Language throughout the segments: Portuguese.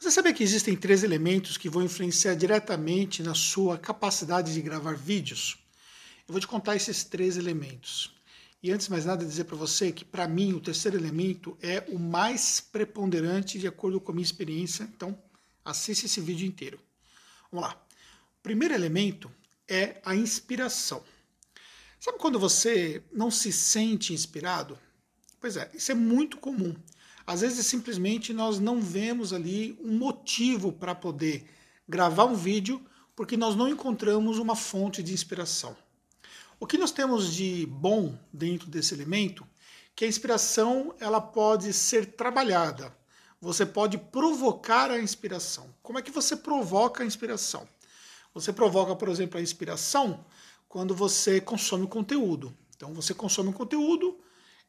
Você sabia que existem três elementos que vão influenciar diretamente na sua capacidade de gravar vídeos? Eu vou te contar esses três elementos. E antes de mais nada, dizer para você que, para mim, o terceiro elemento é o mais preponderante de acordo com a minha experiência. Então, assista esse vídeo inteiro. Vamos lá. O primeiro elemento é a inspiração. Sabe quando você não se sente inspirado? Pois é, isso é muito comum. Às vezes simplesmente nós não vemos ali um motivo para poder gravar um vídeo porque nós não encontramos uma fonte de inspiração. O que nós temos de bom dentro desse elemento, que a inspiração ela pode ser trabalhada. Você pode provocar a inspiração. Como é que você provoca a inspiração? Você provoca, por exemplo, a inspiração quando você consome conteúdo. Então você consome conteúdo,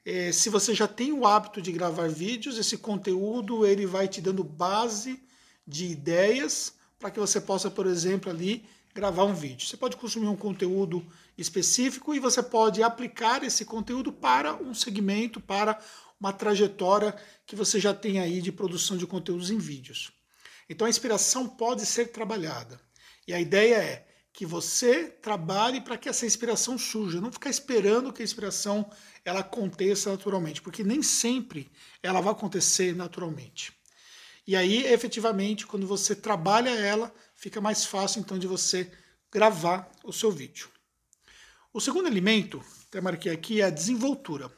é, se você já tem o hábito de gravar vídeos, esse conteúdo ele vai te dando base de ideias para que você possa, por exemplo, ali gravar um vídeo. Você pode consumir um conteúdo específico e você pode aplicar esse conteúdo para um segmento, para uma trajetória que você já tem aí de produção de conteúdos em vídeos. Então a inspiração pode ser trabalhada. E a ideia é que você trabalhe para que essa inspiração surja, não ficar esperando que a inspiração ela aconteça naturalmente, porque nem sempre ela vai acontecer naturalmente. E aí, efetivamente, quando você trabalha ela, fica mais fácil então de você gravar o seu vídeo. O segundo elemento, até marquei aqui, é a desenvoltura.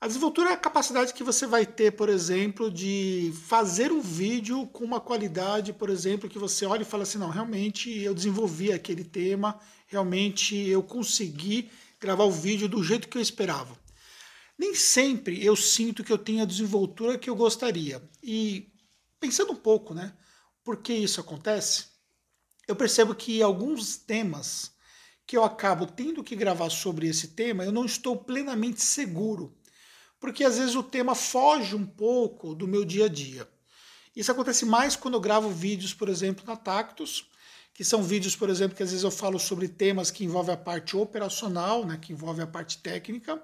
A desenvoltura é a capacidade que você vai ter, por exemplo, de fazer um vídeo com uma qualidade, por exemplo, que você olha e fala assim, não, realmente eu desenvolvi aquele tema, realmente eu consegui gravar o vídeo do jeito que eu esperava. Nem sempre eu sinto que eu tenho a desenvoltura que eu gostaria. E pensando um pouco, né, por que isso acontece, eu percebo que alguns temas que eu acabo tendo que gravar sobre esse tema, eu não estou plenamente seguro porque às vezes o tema foge um pouco do meu dia a dia. Isso acontece mais quando eu gravo vídeos, por exemplo, na Tactus, que são vídeos, por exemplo, que às vezes eu falo sobre temas que envolvem a parte operacional, né, que envolvem a parte técnica,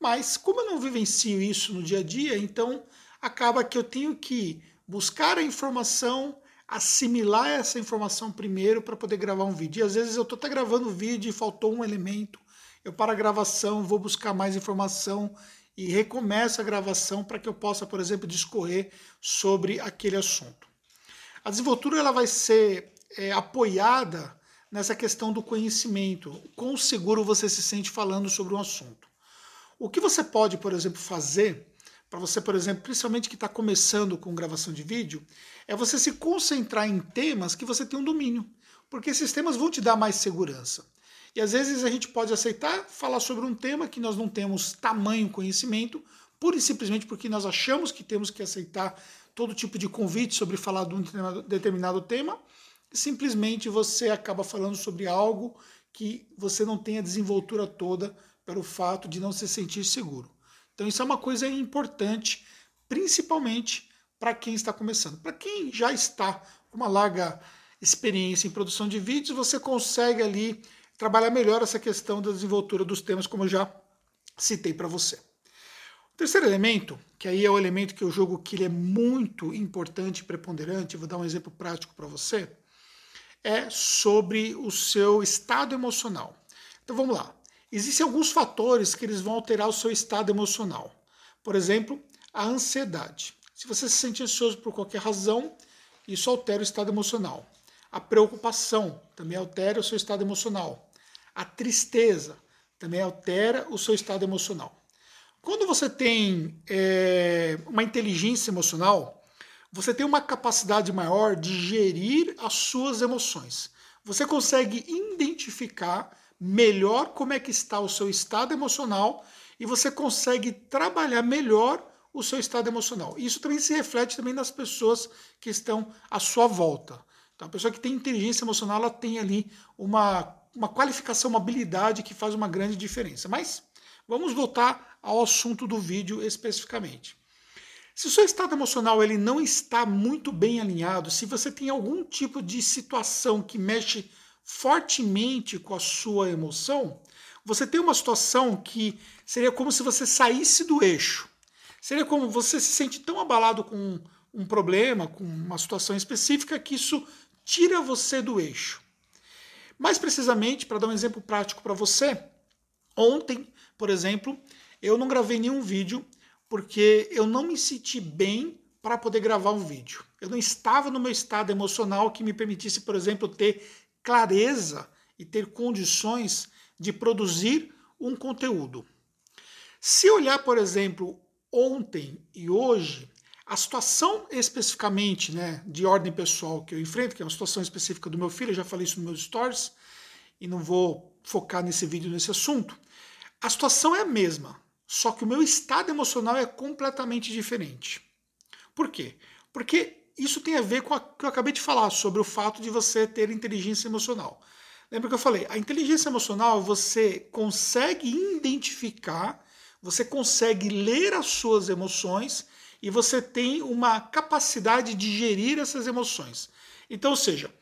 mas como eu não vivencio isso no dia a dia, então acaba que eu tenho que buscar a informação, assimilar essa informação primeiro para poder gravar um vídeo. E às vezes eu estou até gravando o vídeo e faltou um elemento, eu paro a gravação, vou buscar mais informação e recomeço a gravação para que eu possa, por exemplo, discorrer sobre aquele assunto. A desenvoltura ela vai ser é, apoiada nessa questão do conhecimento, quão seguro você se sente falando sobre um assunto. O que você pode, por exemplo, fazer para você, por exemplo, principalmente que está começando com gravação de vídeo, é você se concentrar em temas que você tem um domínio, porque esses temas vão te dar mais segurança. E às vezes a gente pode aceitar falar sobre um tema que nós não temos tamanho conhecimento, pura e simplesmente porque nós achamos que temos que aceitar todo tipo de convite sobre falar de um determinado tema, e simplesmente você acaba falando sobre algo que você não tem a desenvoltura toda pelo fato de não se sentir seguro. Então isso é uma coisa importante, principalmente para quem está começando. Para quem já está com uma larga experiência em produção de vídeos, você consegue ali trabalhar melhor essa questão da desenvoltura dos temas, como eu já citei para você. O terceiro elemento, que aí é o elemento que eu jogo que ele é muito importante e preponderante, vou dar um exemplo prático para você, é sobre o seu estado emocional. Então vamos lá. Existem alguns fatores que eles vão alterar o seu estado emocional. Por exemplo, a ansiedade. Se você se sente ansioso por qualquer razão, isso altera o estado emocional. A preocupação também altera o seu estado emocional. A tristeza também altera o seu estado emocional. Quando você tem é, uma inteligência emocional, você tem uma capacidade maior de gerir as suas emoções. Você consegue identificar melhor como é que está o seu estado emocional e você consegue trabalhar melhor o seu estado emocional. Isso também se reflete também nas pessoas que estão à sua volta. Então, a pessoa que tem inteligência emocional, ela tem ali uma uma qualificação, uma habilidade que faz uma grande diferença. Mas vamos voltar ao assunto do vídeo especificamente. Se o seu estado emocional ele não está muito bem alinhado, se você tem algum tipo de situação que mexe fortemente com a sua emoção, você tem uma situação que seria como se você saísse do eixo. Seria como você se sente tão abalado com um problema, com uma situação específica, que isso tira você do eixo. Mais precisamente, para dar um exemplo prático para você, ontem, por exemplo, eu não gravei nenhum vídeo porque eu não me senti bem para poder gravar um vídeo. Eu não estava no meu estado emocional que me permitisse, por exemplo, ter clareza e ter condições de produzir um conteúdo. Se olhar, por exemplo, ontem e hoje, a situação especificamente né, de ordem pessoal que eu enfrento, que é uma situação específica do meu filho, eu já falei isso nos meus stories e não vou focar nesse vídeo nesse assunto. A situação é a mesma, só que o meu estado emocional é completamente diferente. Por quê? Porque isso tem a ver com o que eu acabei de falar sobre o fato de você ter inteligência emocional. Lembra que eu falei? A inteligência emocional você consegue identificar, você consegue ler as suas emoções e você tem uma capacidade de gerir essas emoções. Então, ou seja,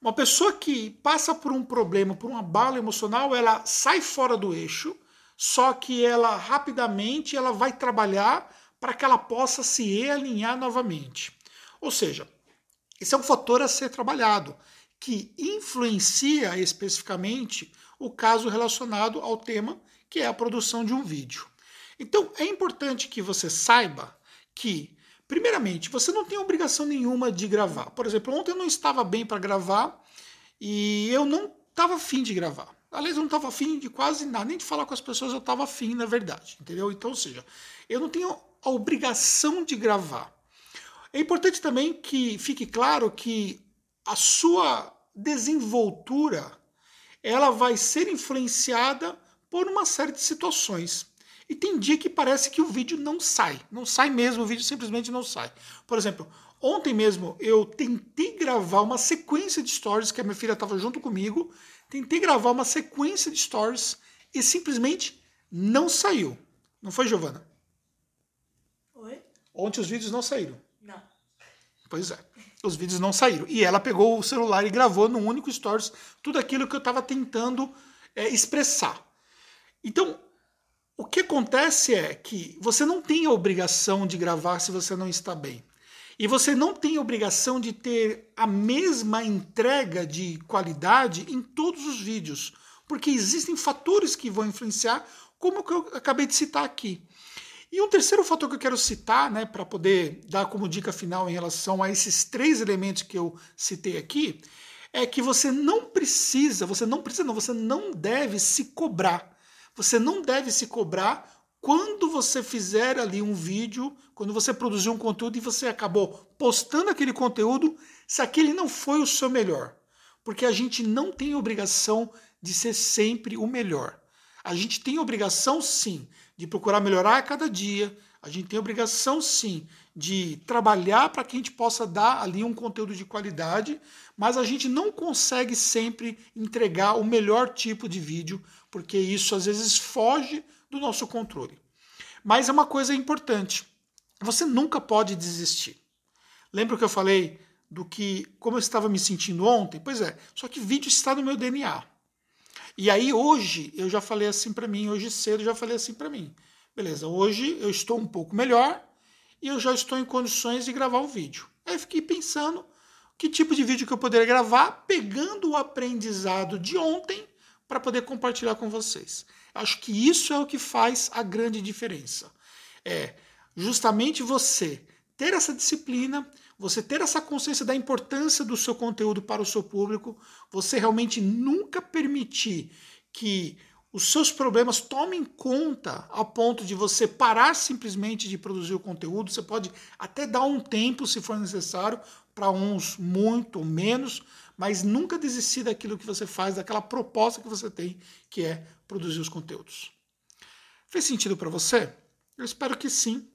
uma pessoa que passa por um problema, por um abalo emocional, ela sai fora do eixo, só que ela rapidamente ela vai trabalhar para que ela possa se realinhar novamente. Ou seja, esse é um fator a ser trabalhado, que influencia especificamente o caso relacionado ao tema, que é a produção de um vídeo. Então, é importante que você saiba que, primeiramente, você não tem obrigação nenhuma de gravar. Por exemplo, ontem eu não estava bem para gravar e eu não estava afim de gravar. Aliás, eu não estava afim de quase nada, nem de falar com as pessoas, eu estava afim, na verdade, entendeu? Então, ou seja, eu não tenho a obrigação de gravar. É importante também que fique claro que a sua desenvoltura ela vai ser influenciada por uma série de situações. E tem dia que parece que o vídeo não sai. Não sai mesmo, o vídeo simplesmente não sai. Por exemplo, ontem mesmo eu tentei gravar uma sequência de stories, que a minha filha estava junto comigo. Tentei gravar uma sequência de stories e simplesmente não saiu. Não foi, Giovana? Oi? Ontem os vídeos não saíram. Não. Pois é. Os vídeos não saíram. E ela pegou o celular e gravou num único stories tudo aquilo que eu estava tentando é, expressar. Então, o que acontece é que você não tem a obrigação de gravar se você não está bem. E você não tem a obrigação de ter a mesma entrega de qualidade em todos os vídeos, porque existem fatores que vão influenciar, como que eu acabei de citar aqui. E um terceiro fator que eu quero citar, né, para poder dar como dica final em relação a esses três elementos que eu citei aqui, é que você não precisa, você não precisa, não, você não deve se cobrar. Você não deve se cobrar quando você fizer ali um vídeo, quando você produzir um conteúdo e você acabou postando aquele conteúdo, se aquele não foi o seu melhor. Porque a gente não tem obrigação de ser sempre o melhor. A gente tem obrigação, sim, de procurar melhorar a cada dia. A gente tem obrigação, sim, de trabalhar para que a gente possa dar ali um conteúdo de qualidade, mas a gente não consegue sempre entregar o melhor tipo de vídeo, porque isso às vezes foge do nosso controle. Mas é uma coisa importante: você nunca pode desistir. Lembra que eu falei do que como eu estava me sentindo ontem? Pois é, só que vídeo está no meu DNA. E aí hoje eu já falei assim para mim, hoje cedo eu já falei assim para mim. Beleza, hoje eu estou um pouco melhor e eu já estou em condições de gravar o vídeo. Aí fiquei pensando que tipo de vídeo que eu poderia gravar, pegando o aprendizado de ontem para poder compartilhar com vocês. Acho que isso é o que faz a grande diferença. É justamente você ter essa disciplina, você ter essa consciência da importância do seu conteúdo para o seu público, você realmente nunca permitir que os seus problemas tomem conta a ponto de você parar simplesmente de produzir o conteúdo. Você pode até dar um tempo, se for necessário, para uns muito menos, mas nunca desistir daquilo que você faz, daquela proposta que você tem, que é produzir os conteúdos. Fez sentido para você? Eu espero que sim.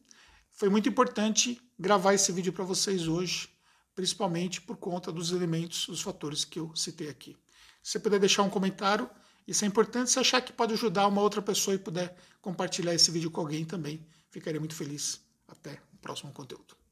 Foi muito importante gravar esse vídeo para vocês hoje, principalmente por conta dos elementos, dos fatores que eu citei aqui. Se você puder deixar um comentário, isso é importante. Se achar que pode ajudar uma outra pessoa e puder compartilhar esse vídeo com alguém também, ficaria muito feliz. Até o próximo conteúdo.